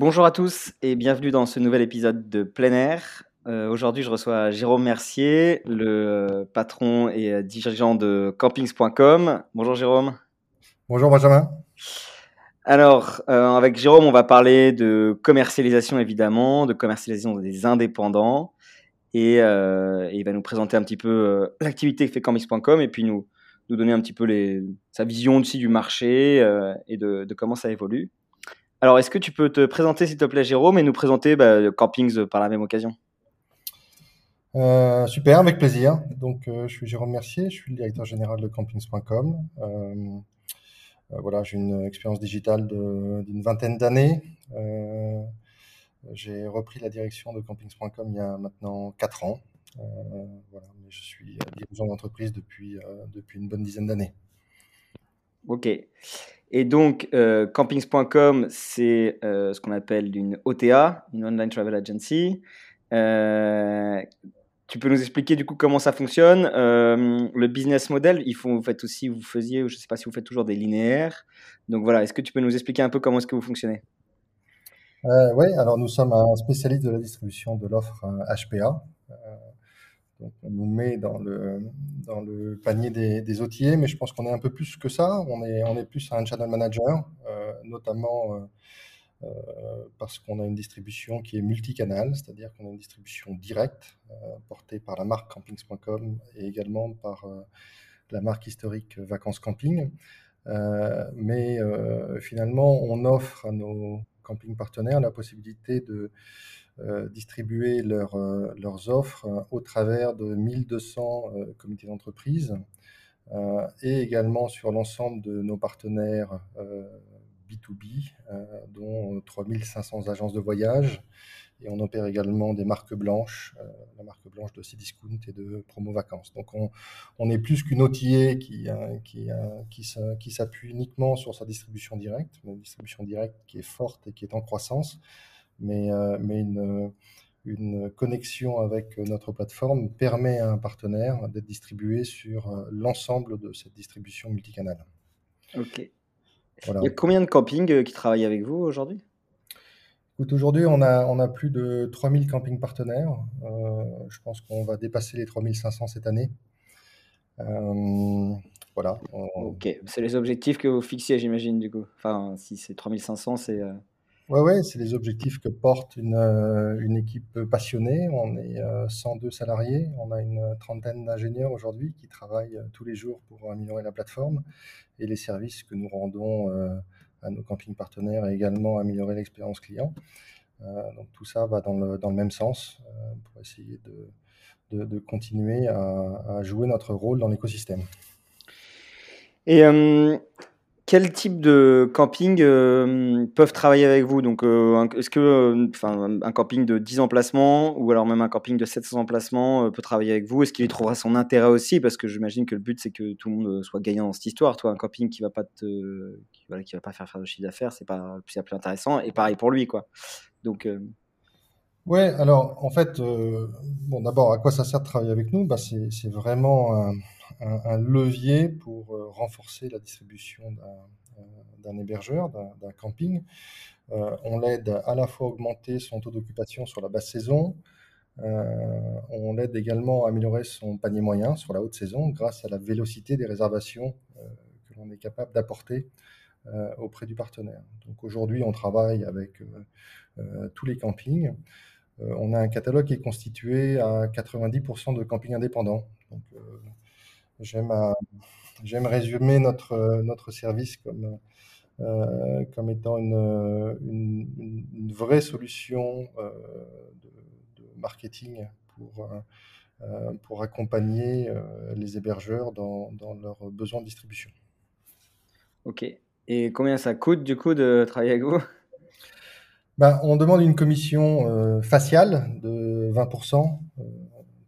Bonjour à tous et bienvenue dans ce nouvel épisode de plein air. Euh, aujourd'hui, je reçois Jérôme Mercier, le euh, patron et euh, dirigeant de campings.com. Bonjour Jérôme. Bonjour Benjamin. Alors, avec Jérôme, on va parler de commercialisation évidemment, de commercialisation des indépendants. Et, il va nous présenter un petit peu l'activité que fait campings.com et puis nous, nous donner un petit peu les, sa vision aussi du marché et de, de comment ça évolue. Alors, est-ce que tu peux te présenter, s'il te plaît, Jérôme, et nous présenter bah, Campings par la même occasion? Euh, super, avec plaisir. Donc, euh, je suis Jérôme Mercier, je suis le directeur général de campings.com. Euh, voilà, j'ai une expérience digitale d'une vingtaine d'années. j'ai repris la direction de campings.com il y a maintenant 4 ans. je suis dirigeant d'entreprise depuis une bonne dizaine d'années. Ok. Et donc, campings.com, c'est ce qu'on appelle une OTA, une Online Travel Agency. Tu peux nous expliquer du coup comment ça fonctionne? Euh, Le business model, il faut, vous faites aussi, vous faisiez, je ne sais pas si vous faites toujours des linéaires. Donc voilà, est-ce que tu peux nous expliquer un peu comment est-ce que vous fonctionnez? Euh, Oui, alors nous sommes un spécialiste de la distribution de l'offre HPA. Euh, on nous met dans le, panier des, des mais je pense qu'on est un peu plus que ça. On est, plus un channel manager, notamment euh, parce qu'on a une distribution qui est multicanal, c'est-à-dire qu'on a une distribution directe euh, portée par la marque campings.com et également par euh, la marque historique Vacances Camping. mais finalement, on offre à nos camping partenaires la possibilité de distribuer leurs offres au travers de 1200 comités d'entreprise et également sur l'ensemble de nos partenaires B2B, euh, dont 3500 agences de voyage. Et on opère également des marques blanches, euh, la marque blanche de Cdiscount et de Promo Vacances. Donc on, on est plus qu'une euh, qui, qui, qui s'appuie uniquement sur sa distribution directe, une distribution directe qui est forte et qui est en croissance, mais, mais une, une connexion avec notre plateforme permet à un partenaire d'être distribué sur l'ensemble de cette distribution multicanale. Ok. Il y a combien de campings euh, qui travaillent avec vous aujourd'hui? Aujourd'hui, on a, on a plus de 3000 campings partenaires. Euh, je pense qu'on va dépasser les 3500 cette année. Euh, voilà. Ok, c'est les objectifs que vous fixiez, j'imagine, du coup. Enfin, si c'est 3500, c'est. Ouais, ouais, c'est les objectifs que porte une, une équipe passionnée. On est 102 salariés, on a une trentaine d'ingénieurs aujourd'hui qui travaillent tous les jours pour améliorer la plateforme et les services que nous rendons euh, à nos campings partenaires et également améliorer l'expérience client. Euh, donc tout ça va dans le, dans le même sens euh, pour essayer de, de, de continuer à, à, jouer notre rôle dans l'écosystème. Et quel type de camping euh, peuvent travailler avec vous? Donc, euh, est-ce que euh, enfin, un camping de 10 emplacements ou alors même un camping de 700 emplacements peut travailler avec vous? Est-ce qu'il y trouvera son intérêt aussi? Parce que j'imagine que le but, c'est que tout le monde soit gagnant dans cette histoire. Toi, un camping qui va pas qui, voilà, va pas faire faire de chiffre d'affaires, c'est pas plus, plus intéressant. Et pareil pour lui, quoi. Donc. Ouais, alors en fait, bon, d'abord, à quoi ça sert de travailler avec nous? Bah, C'est vraiment un levier pour euh, renforcer la distribution d'un euh, hébergeur, d'un camping. Euh, on l'aide à la fois à augmenter son taux d'occupation sur la basse saison, on l'aide également à améliorer son panier moyen sur la haute saison grâce à la vélocité des réservations que l'on est capable d'apporter auprès du partenaire. Donc aujourd'hui, on travaille avec tous les campings. on a un catalogue qui est constitué à 90% de campings indépendants. Donc, J'aime résumer notre, notre service comme, euh, comme étant une, une, vraie solution euh, de, marketing pour, euh, pour accompagner les hébergeurs dans, dans, leurs besoins de distribution. Ok. Et combien ça coûte du coup de travailler avec vous? Ben, On demande une commission faciale de 20%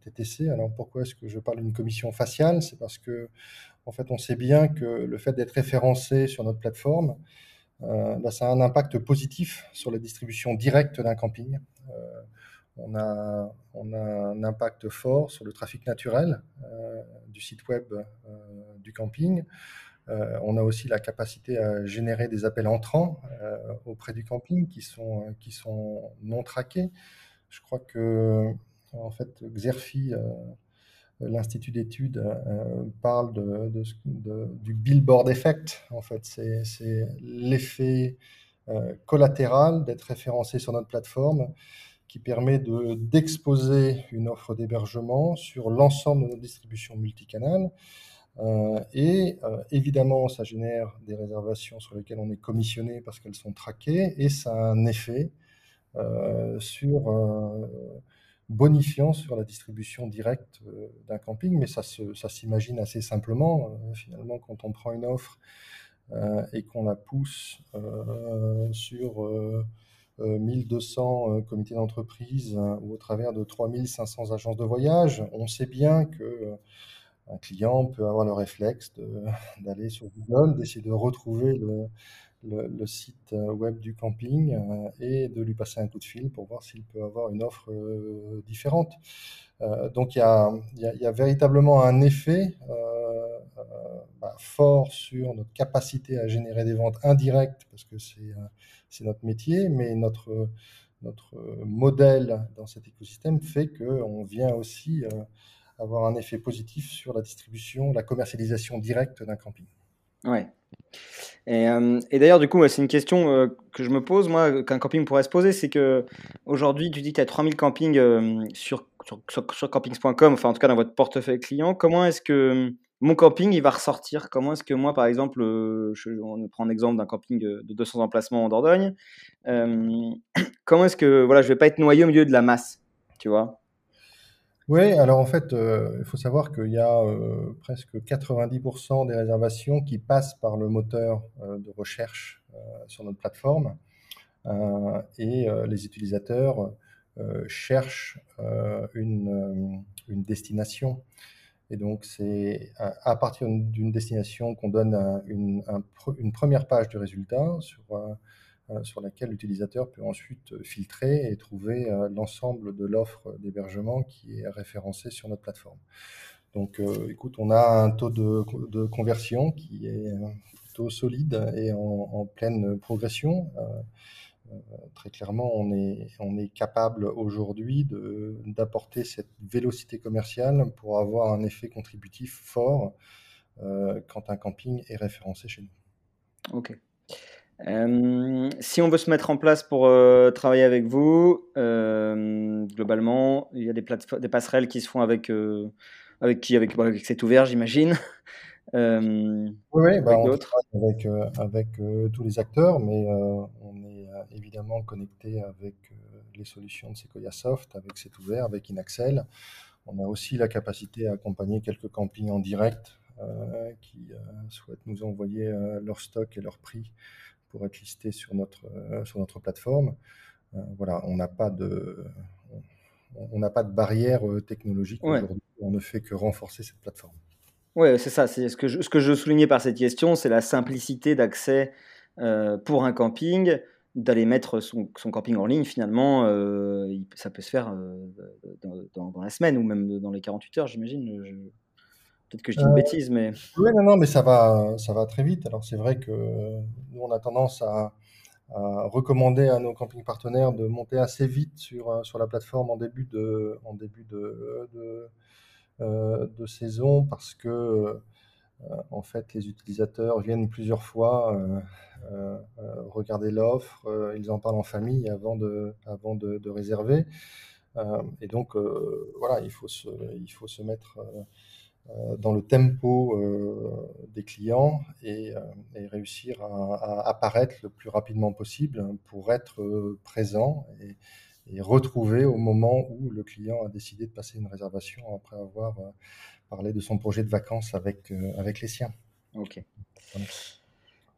TTC. Alors pourquoi est-ce que je parle d'une commission faciale? C'est parce que en fait, on sait bien que le fait d'être référencé sur notre plateforme, euh, bah, ça a un impact positif sur la distribution directe d'un camping. Euh, on, a, un impact fort sur le trafic naturel euh, du site web du camping. on a aussi la capacité à générer des appels entrants auprès du camping qui sont, qui sont non traqués. Je crois que en fait, Xerfi l'Institut d'études euh, parle de, du billboard effect. En fait, c'est l'effet euh, collatéral d'être référencé sur notre plateforme qui permet d'exposer une offre d'hébergement sur l'ensemble de notre distribution multicanale. Euh, et évidemment, ça génère des réservations sur lesquelles on est commissionné parce qu'elles sont traquées et ça a un effet sur bonifiant sur la distribution directe euh, d'un camping, mais ça, s'imagine assez simplement. Euh, finalement, quand on prend une offre euh, et qu'on la pousse sur 1200 comités d'entreprise ou au travers de 3500 agences de voyage, on sait bien que un client peut avoir le réflexe d'aller sur Google, d'essayer de retrouver le, le, site euh, web du camping euh, et de lui passer un coup de fil pour voir s'il peut avoir une offre euh, différente. donc il y a, véritablement un effet bah, fort sur notre capacité à générer des ventes indirectes parce que c'est notre métier, mais notre, notre modèle dans cet écosystème fait qu'on vient aussi avoir un effet positif sur la distribution, la commercialisation directe d'un camping. Ouais. Et, euh, et d'ailleurs, du coup, c'est une question euh, que je me pose, moi, qu'un camping pourrait se poser, c'est que aujourd'hui, tu dis que tu as 3000 campings euh, sur, sur, sur, campings.com, enfin en tout cas dans votre portefeuille client. Comment est-ce que mon camping, il va ressortir? Comment est-ce que moi, par exemple, je, on prend l'exemple d'un camping de 200 emplacements en Dordogne, comment est-ce que voilà, je vais pas être noyé au milieu de la masse, tu vois? Oui, alors en fait, euh, il faut savoir qu'il y a euh, presque 90% des réservations qui passent par le moteur euh, de recherche sur notre plateforme. et les utilisateurs cherchent une, destination. Et donc, c'est à, partir d'une destination qu'on donne une, une, première page de résultats sur sur laquelle l'utilisateur peut ensuite filtrer et trouver euh, l'ensemble de l'offre d'hébergement qui est référencée sur notre plateforme. Donc, euh, écoute, on a un taux de, conversion qui est plutôt solide et en, pleine progression. très clairement, on est, on est capable aujourd'hui d'apporter cette vélocité commerciale pour avoir un effet contributif fort quand un camping est référencé chez nous. Ok. Euh, si on veut se mettre en place pour euh, travailler avec vous, euh, globalement, il y a des, des, passerelles qui se font avec, avec qui avec, bah, avec cet ouvert, j'imagine. oui, oui bah, avec. Avec, avec tous les acteurs, mais on est évidemment connecté avec les solutions de Sequoia Soft, avec cet ouvert, avec Inaxel. On a aussi la capacité à accompagner quelques campings en direct qui souhaitent nous envoyer leur stock et leur prix pour être listé sur notre, euh, sur notre plateforme. Euh, voilà, on n'a pas de, on n'a pas de barrière euh, technologique aujourd'hui. On ne fait que renforcer cette plateforme. Oui, c'est ça. C'est ce que je, ce que je soulignais par cette question, c'est la simplicité d'accès pour un camping, d'aller mettre son, son, camping en ligne. Finalement, ça peut se faire dans, dans, la semaine ou même dans les 48 heures, j'imagine. Peut-être que je dis une euh, bêtise, mais. Oui, non, non, mais ça va, ça va très vite. Alors, c'est vrai que nous, on a tendance à, recommander à nos camping partenaires de monter assez vite sur, euh, sur la plateforme en début de, en début de, de, euh, saison parce que, en fait, les utilisateurs viennent plusieurs fois regarder l'offre, ils en parlent en famille avant de, avant de, réserver. et donc, voilà, il faut se, il faut se mettre dans le tempo euh, des clients et, euh, réussir à, apparaître le plus rapidement possible pour être présent et, retrouver au moment où le client a décidé de passer une réservation après avoir parlé de son projet de vacances avec, avec les siens. Ok.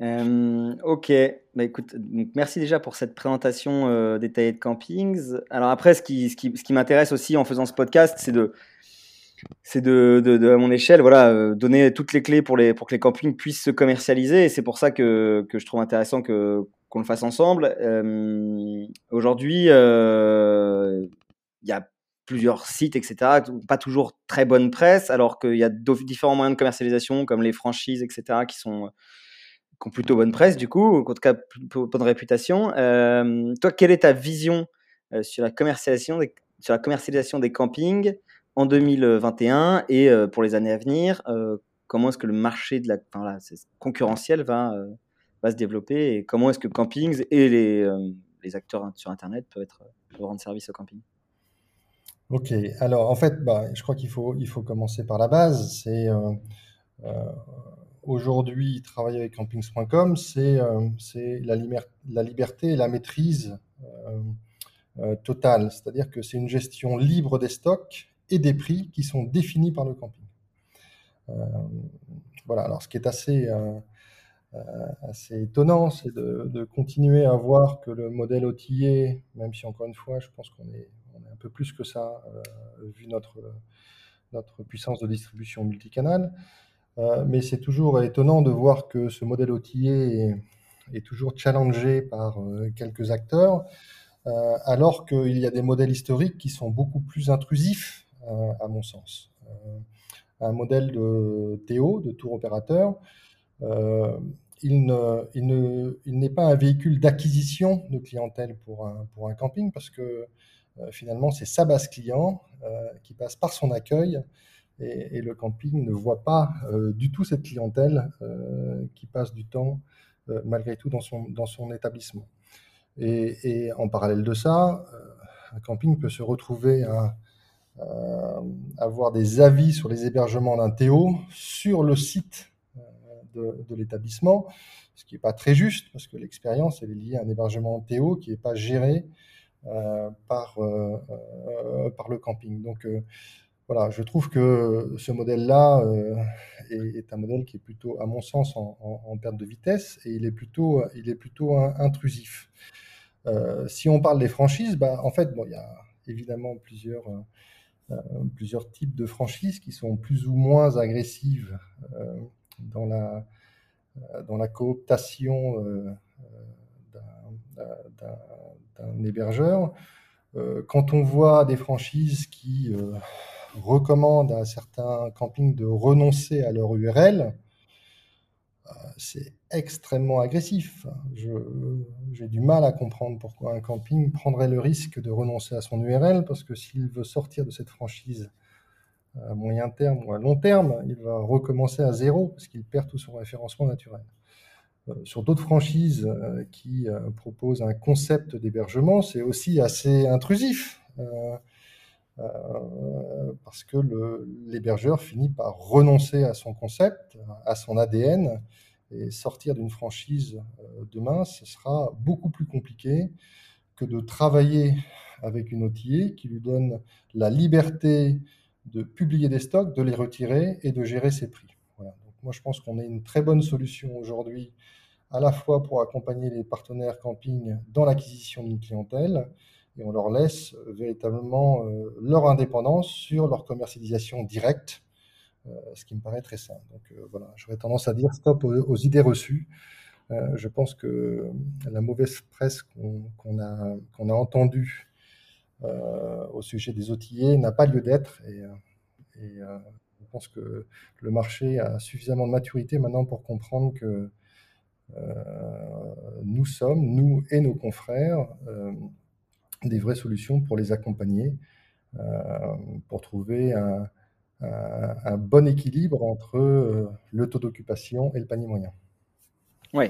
ok, bah, écoute, donc merci déjà pour cette présentation détaillée de campings. Alors après, ce qui, ce qui, ce qui m'intéresse aussi en faisant ce podcast, c'est de, c'est de, de, à mon échelle, voilà, donner toutes les clés pour, les, pour que les campings puissent se commercialiser. Et c'est pour ça que, que je trouve intéressant que, qu'on le fasse ensemble. Aujourd'hui, il y a plusieurs sites, etc., pas toujours très bonne presse, alors qu'il y a différents moyens de commercialisation, comme les franchises, etc., qui sont qui ont plutôt bonne presse, du coup, en tout cas, bonne réputation. toi, quelle est ta vision sur, la commercialisation sur la commercialisation des campings en 2021 et pour les années à venir Comment est-ce que le marché concurrentiel va, va se développer et comment est-ce que campings et les, acteurs sur Internet peuvent, rendre service au camping? Ok, alors en fait, bah, je crois qu'il faut, commencer par la base. C'est euh, euh, aujourd'hui travailler avec campings.com, c'est euh, la, liberté et la maîtrise totale. C'est-à-dire que c'est une gestion libre des stocks et des prix qui sont définis par le camping. voilà, alors ce qui est assez, assez étonnant, c'est de, continuer à voir que le modèle outillé, même si encore une fois, je pense qu'on est un peu plus que ça, euh, vu notre, puissance de distribution multicanal. Euh, mais c'est toujours étonnant de voir que ce modèle outillé est, toujours challengé par euh, quelques acteurs, alors qu'il y a des modèles historiques qui sont beaucoup plus intrusifs, à mon sens. un modèle de Théo, de tour opérateur, il n'est il il pas un véhicule d'acquisition de clientèle pour un, camping parce que euh, finalement, c'est sa base client euh, qui passe par son accueil et, le camping ne voit pas euh, du tout cette clientèle qui passe du temps malgré tout dans son, dans son établissement. Et, en parallèle de ça, un camping peut se retrouver à, avoir des avis sur les hébergements d'un Théo sur le site de, de l'établissement, ce qui n'est pas très juste parce que l'expérience est liée à un hébergement Théo qui n'est pas géré euh, par, euh, euh, par le camping. Donc voilà, je trouve que ce modèle-là est, un modèle qui est plutôt, à mon sens, en, perte de vitesse et il est plutôt, il est plutôt intrusif. si on parle des franchises, bah, en fait, bon, il y a évidemment plusieurs, plusieurs types de franchises qui sont plus ou moins agressives dans, la, dans la cooptation d'un hébergeur. Euh, quand on voit des franchises qui euh, recommandent à certains campings de renoncer à leur URL, euh, c'est extrêmement agressif. J'ai du mal à comprendre pourquoi un camping prendrait le risque de renoncer à son URL, parce que s'il veut sortir de cette franchise à moyen terme ou à long terme, il va recommencer à zéro, parce qu'il perd tout son référencement naturel. Euh, sur d'autres franchises euh, qui euh, proposent un concept d'hébergement, c'est aussi assez intrusif. Parce que l'hébergeur finit par renoncer à son concept, à son ADN, et sortir d'une franchise demain, ce sera beaucoup plus compliqué que de travailler avec une OTA qui lui donne la liberté de publier des stocks, de les retirer et de gérer ses prix. moi, je pense qu'on a une très bonne solution aujourd'hui à la fois pour accompagner les partenaires camping dans l'acquisition d'une clientèle, et on leur laisse euh, véritablement euh, leur indépendance sur leur commercialisation directe, euh, ce qui me paraît très simple. Donc voilà, j'aurais tendance à dire stop aux, idées reçues. je pense que la mauvaise presse qu'on a, entendue au sujet des outillés n'a pas lieu d'être, et, je pense que le marché a suffisamment de maturité maintenant pour comprendre que nous sommes, nous et nos confrères, des vraies solutions pour les accompagner, euh, pour trouver un, bon équilibre entre le taux d'occupation et le panier moyen. Oui.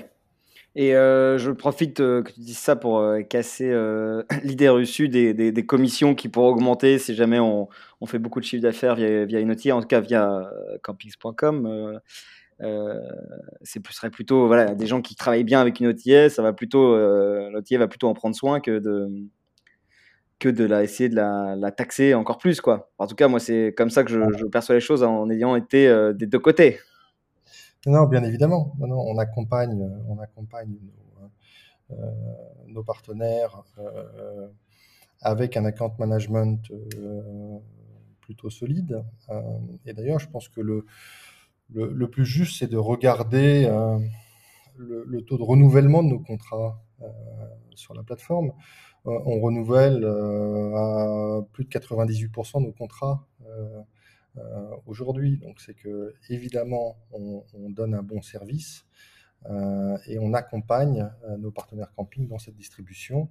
Et je profite que tu dises ça pour casser l'idée reçue des, commissions qui pourraient augmenter si jamais on, fait beaucoup de chiffre d'affaires via, via une outil, en tout cas via campings.com. Euh, ce serait plutôt voilà, des gens qui travaillent bien avec une OTA, ça va plutôt, euh, l'OTA va plutôt en prendre soin que de, que de la, essayer de la, taxer encore plus. Quoi. En tout cas, moi, c'est comme ça que je, perçois les choses en ayant été euh, des deux côtés. Non, bien évidemment. Non, non, on accompagne, on accompagne nos, euh, nos partenaires euh, avec un account management euh, plutôt solide. Euh, et d'ailleurs, je pense que le, le, le plus juste, c'est de regarder euh, le, le, taux de renouvellement de nos contrats euh, sur la plateforme. On renouvelle à plus de 98% de nos contrats aujourd'hui. Donc c'est que évidemment, on, on, donne un bon service et on accompagne nos partenaires camping dans cette distribution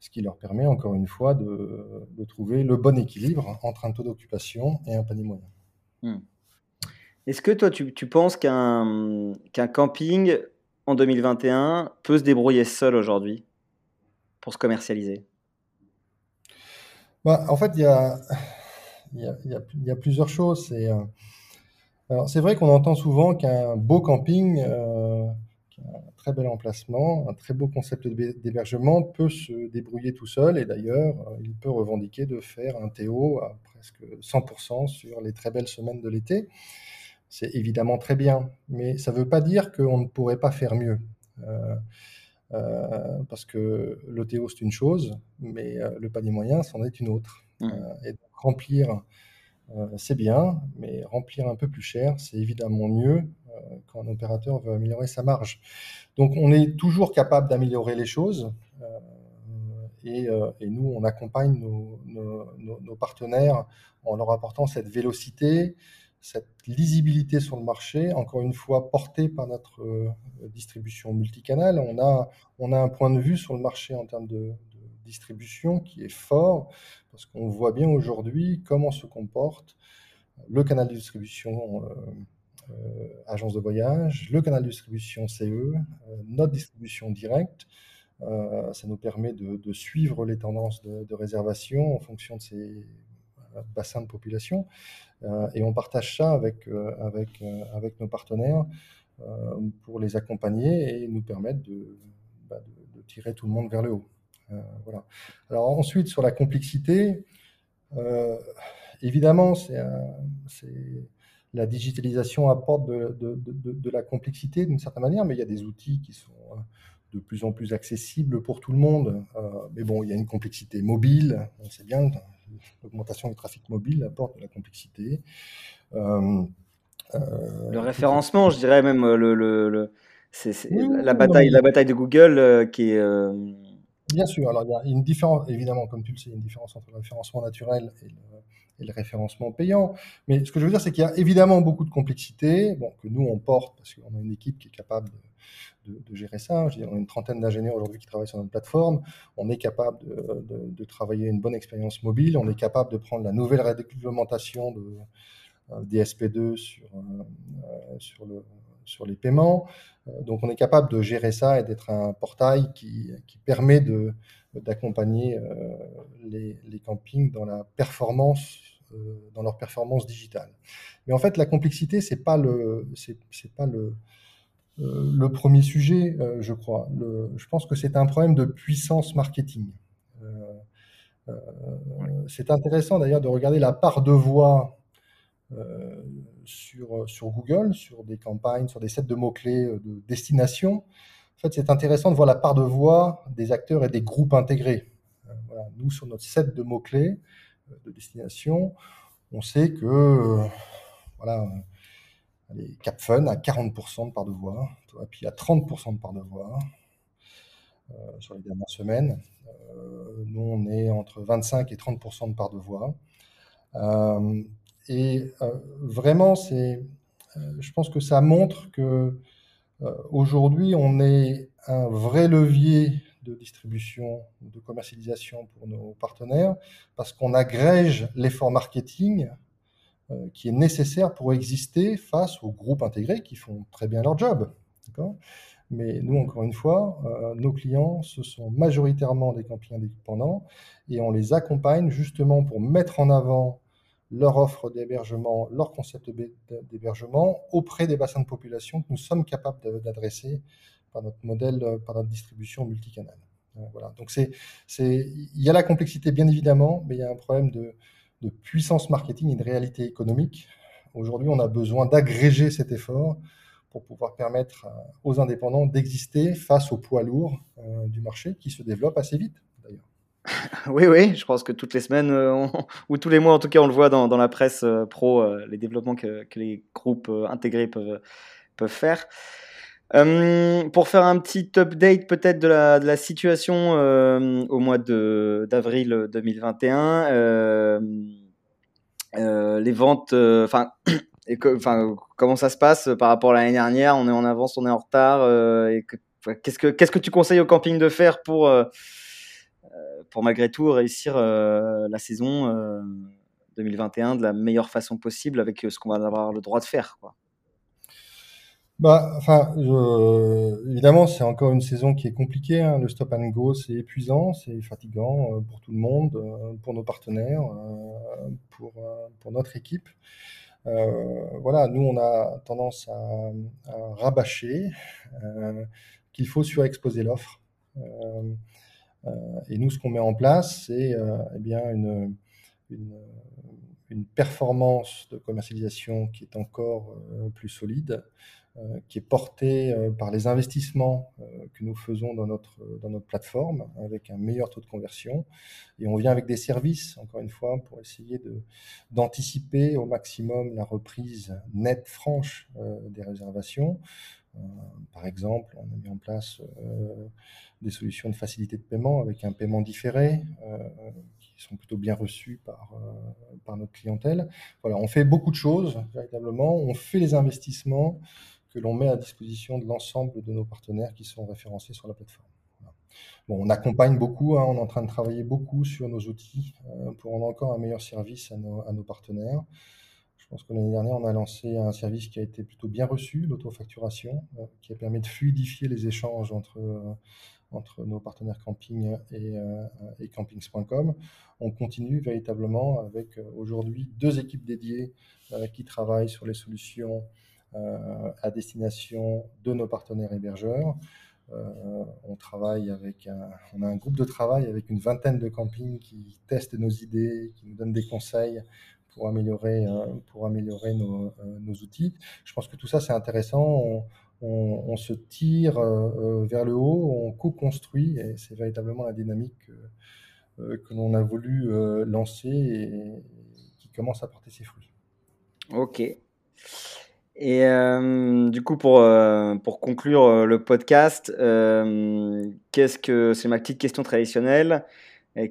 ce qui leur permet encore une fois de, trouver le bon équilibre entre un taux d'occupation et un panier moyen. Hmm. Est-ce que toi, tu, penses qu'un camping en 2021 peut se débrouiller seul aujourd'hui? Pour se commercialiser? Bah, En fait, il y a, plusieurs choses. C'est vrai qu'on entend souvent qu'un beau camping euh, un très bel emplacement, un très beau concept d'hébergement, peut se débrouiller tout seul et d'ailleurs, euh, il peut revendiquer de faire un Théo à presque 100% sur les très belles semaines de l'été. C'est évidemment très bien, mais ça ne veut pas dire qu'on ne pourrait pas faire mieux. Euh, euh, parce que le Théo, c'est une chose, mais euh, le panier moyen, c'en est une autre. Mmh. Euh, et donc, remplir, euh, c'est bien, mais remplir un peu plus cher, c'est évidemment mieux euh, quand un opérateur veut améliorer sa marge. Donc on est toujours capable d'améliorer les choses euh, et, euh, et, nous on accompagne nos, nos, nos, partenaires en leur apportant cette vélocité, cette lisibilité sur le marché, encore une fois portée par notre distribution multicanal. On a, on a un point de vue sur le marché en termes de, distribution qui est fort parce qu'on voit bien aujourd'hui comment se comporte le canal de distribution euh, euh, agence de voyage, le canal de distribution CE, euh, notre distribution directe. Euh, ça nous permet de, suivre les tendances de, réservation en fonction de ces bassins de population. Et on partage ça avec, avec, avec nos partenaires pour les accompagner et nous permettre de, bah, de, tirer tout le monde vers le haut. Euh, voilà. Alors ensuite, sur la complexité, euh, évidemment, c'est la digitalisation apporte de, la complexité d'une certaine manière, mais il y a des outils qui sont euh, de plus en plus accessibles pour tout le monde. Euh, mais bon, il y a une complexité mobile, on sait bien, l'augmentation du trafic mobile apporte de la complexité. Euh, euh, le référencement, je dirais même le, le, le c'est oui, la, bataille, la bataille de Google qui est. Bien sûr, alors il y a une différence, évidemment, comme tu le sais, une différence entre le référencement naturel et le, et le référencement payant. Mais ce que je veux dire, c'est qu'il y a évidemment beaucoup de complexité, bon, que nous, on porte, parce qu'on a une équipe qui est capable de, de, gérer ça. On a une trentaine d'ingénieurs aujourd'hui qui travaillent sur notre plateforme. On est capable de, de, travailler une bonne expérience mobile. On est capable de prendre la nouvelle réglementation de, euh, des SP2 sur, euh, le, sur les paiements. Euh, donc, on est capable de gérer ça et d'être un portail qui, qui permet d'accompagner euh, les, les, campings dans la performance euh, dans leur performance digitale. Mais en fait, la complexité, c'est pas le, c'est pas le, euh, le premier sujet, euh, je crois. Le, je pense que c'est un problème de puissance marketing. Euh, c'est intéressant d'ailleurs de regarder la part de voix sur, sur Google, sur des campagnes, sur des sets de mots-clés de destination. En fait, c'est intéressant de voir la part de voix des acteurs et des groupes intégrés. Voilà. Nous, sur notre set de mots-clés, de destination, on sait que euh, voilà, les Cap Fun à 40% de part de voix, puis à 30% de part de voix euh, sur les dernières semaines. Euh, nous, on est entre 25 et 30% de part de voix. Euh, et vraiment, c'est, je pense que ça montre que aujourd'hui, on est un vrai levier de distribution, de commercialisation pour nos partenaires, parce qu'on agrège l'effort marketing qui est nécessaire pour exister face aux groupes intégrés qui font très bien leur job. Mais nous, encore une fois, euh, nos clients, ce sont majoritairement des campings indépendants et on les accompagne justement pour mettre en avant leur offre d'hébergement, leur concept d'hébergement auprès des bassins de population que nous sommes capables d'adresser par notre modèle, euh, par notre distribution multicanal. Euh, voilà. Donc c'est, il y a la complexité bien évidemment, mais il y a un problème de, de puissance marketing et de réalité économique. Aujourd'hui, on a besoin d'agréger cet effort pour pouvoir permettre aux indépendants d'exister face au poids lourd du marché qui se développe assez vite. Oui, oui, je pense que toutes les semaines, ou tous les mois en tout cas, on le voit dans, la presse pro, les développements que, les groupes intégrés peuvent faire. Pour faire un petit update peut-être de la, situation au mois d'avril 2021, les ventes, enfin, comment ça se passe par rapport à l'année dernière? On est en avance, on est en retard. et qu'est-ce que tu conseilles au camping de faire pour pour malgré tout réussir la saison 2021 de la meilleure façon possible avec ce qu'on va avoir le droit de faire. Bah, enfin, évidemment, c'est encore une saison qui est compliquée. Hein. Le stop and go, c'est épuisant, c'est fatigant pour tout le monde, pour nos partenaires, pour, pour notre équipe. Euh, voilà, nous, on a tendance à, rabâcher euh, qu'il faut surexposer l'offre. Euh, et nous, ce qu'on met en place, c'est eh bien une, une, performance de commercialisation qui est encore plus solide, euh, qui est porté euh, par les investissements euh, que nous faisons dans notre, dans notre plateforme, avec un meilleur taux de conversion. Et on vient avec des services, encore une fois, pour essayer d'anticiper au maximum la reprise nette, franche des réservations. par exemple, on a mis en place des solutions de facilité de paiement avec un paiement différé qui sont plutôt bien reçus par, par notre clientèle. Voilà, on fait beaucoup de choses, véritablement. On fait les investissements que l'on met à disposition de l'ensemble de nos partenaires qui sont référencés sur la plateforme. Bon, on accompagne beaucoup, hein, on est en train de travailler beaucoup sur nos outils euh, pour rendre encore un meilleur service à nos, partenaires. Je pense que l'année dernière, on a lancé un service qui a été plutôt bien reçu, l'autofacturation, euh, qui a permis de fluidifier les échanges entre, euh, entre nos partenaires camping et, et campings.com. On continue véritablement avec aujourd'hui deux équipes dédiées qui travaillent sur les solutions euh, à destination de nos partenaires hébergeurs. Euh, on travaille avec un, on a un groupe de travail avec une vingtaine de campings qui testent nos idées, qui nous donnent des conseils pour améliorer, euh, pour améliorer nos, outils. Je pense que tout ça, c'est intéressant. On, se tire vers le haut, on co-construit, et c'est véritablement la dynamique que, que l'on a voulu lancer et qui commence à porter ses fruits. Ok. Et euh, du coup, pour, euh, pour conclure euh, le podcast, qu'est-ce que c'est ma petite question traditionnelle.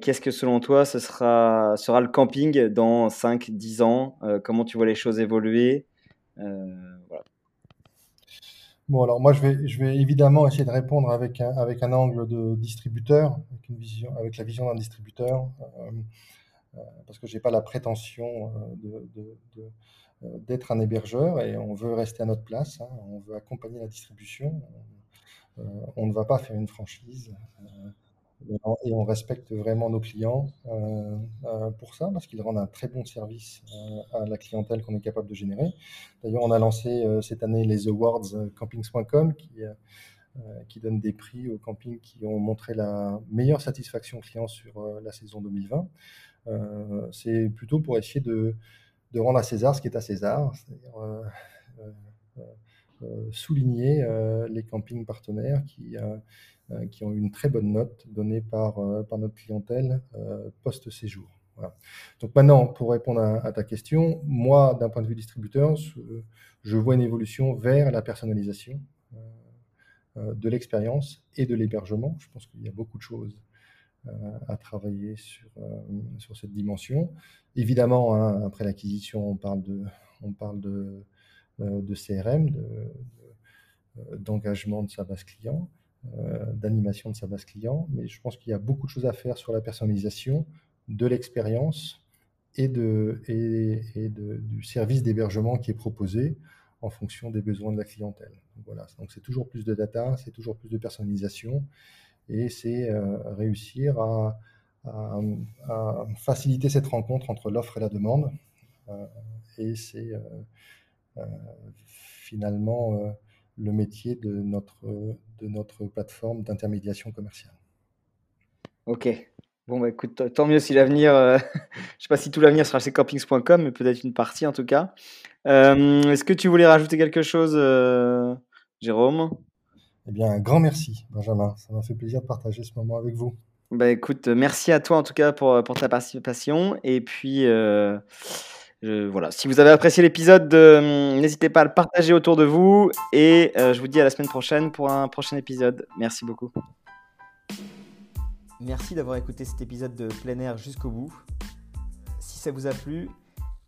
Qu'est-ce que selon toi ce sera, sera le camping dans 5-10 ans? Comment tu vois les choses évoluer? Bon, alors moi, je vais, je vais évidemment essayer de répondre avec un, avec un angle de distributeur, avec, la vision d'un distributeur, parce que je n'ai pas la prétention de, d'être un hébergeur et on veut rester à notre place, hein. on veut accompagner la distribution, on, euh, ne va pas faire une franchise euh, et on respecte vraiment nos clients pour ça parce qu'ils rendent un très bon service à la clientèle qu'on est capable de générer. D'ailleurs, on a lancé cette année les awards campings.com qui qui donnent des prix aux campings qui ont montré la meilleure satisfaction client sur la saison 2020. c'est plutôt pour essayer de, de rendre à César ce qui est à César, c'est-à-dire euh, euh, euh, souligner les campings partenaires qui, qui ont eu une très bonne note donnée par, par notre clientèle post-séjour. Donc maintenant, pour répondre à, ta question, moi, d'un point de vue distributeur, je, vois une évolution vers la personnalisation de l'expérience et de l'hébergement. Je pense qu'il y a beaucoup de choses à travailler sur, sur cette dimension. Évidemment, hein, après l'acquisition, on parle de, on parle de, euh, de CRM, euh, d'engagement de, sa base client, euh, d'animation de sa base client, mais je pense qu'il y a beaucoup de choses à faire sur la personnalisation de l'expérience et, de, et, et de, du service d'hébergement qui est proposé en fonction des besoins de la clientèle. Voilà, donc c'est toujours plus de data, c'est toujours plus de personnalisation, et c'est réussir à, faciliter cette rencontre entre l'offre et la demande. Euh, et c'est euh, euh, finalement le métier de notre, de notre plateforme d'intermédiation commerciale. Ok, Bon, bah écoute, tant mieux si l'avenir, euh, je sais pas si tout l'avenir sera chez campings.com, mais peut-être une partie en tout cas. Euh, est-ce que tu voulais rajouter quelque chose, euh, Jérôme? Eh bien, un grand merci, Benjamin. Ça m'a fait plaisir de partager ce moment avec vous. Bah écoute, merci à toi en tout cas pour, pour ta participation. Et puis, voilà, si vous avez apprécié l'épisode, n'hésitez pas à le partager autour de vous. Et je vous dis à la semaine prochaine pour un prochain épisode. Merci beaucoup. Merci d'avoir écouté cet épisode de plein air jusqu'au bout. Si ça vous a plu,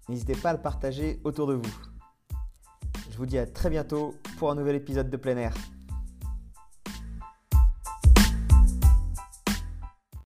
n'hésitez pas à le partager autour de vous. Je vous dis à très bientôt pour un nouvel épisode de plein air.